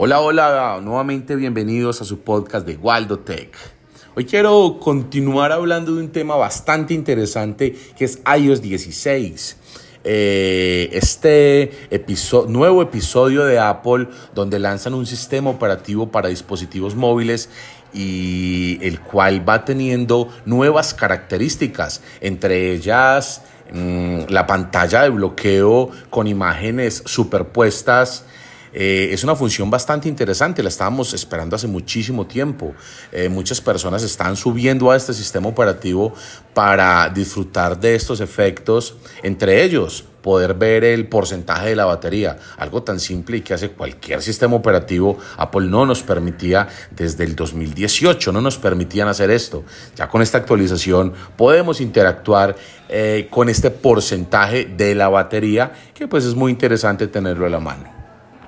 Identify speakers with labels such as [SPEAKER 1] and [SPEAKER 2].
[SPEAKER 1] Hola, hola, nuevamente bienvenidos a su podcast de Waldo Tech. Hoy quiero continuar hablando de un tema bastante interesante que es iOS 16. Eh, este nuevo episodio de Apple donde lanzan un sistema operativo para dispositivos móviles y el cual va teniendo nuevas características, entre ellas mm, la pantalla de bloqueo con imágenes superpuestas eh, es una función bastante interesante, la estábamos esperando hace muchísimo tiempo. Eh, muchas personas están subiendo a este sistema operativo para disfrutar de estos efectos, entre ellos poder ver el porcentaje de la batería, algo tan simple y que hace cualquier sistema operativo, Apple no nos permitía desde el 2018, no nos permitían hacer esto. Ya con esta actualización podemos interactuar eh, con este porcentaje de la batería, que pues es muy interesante tenerlo a la mano.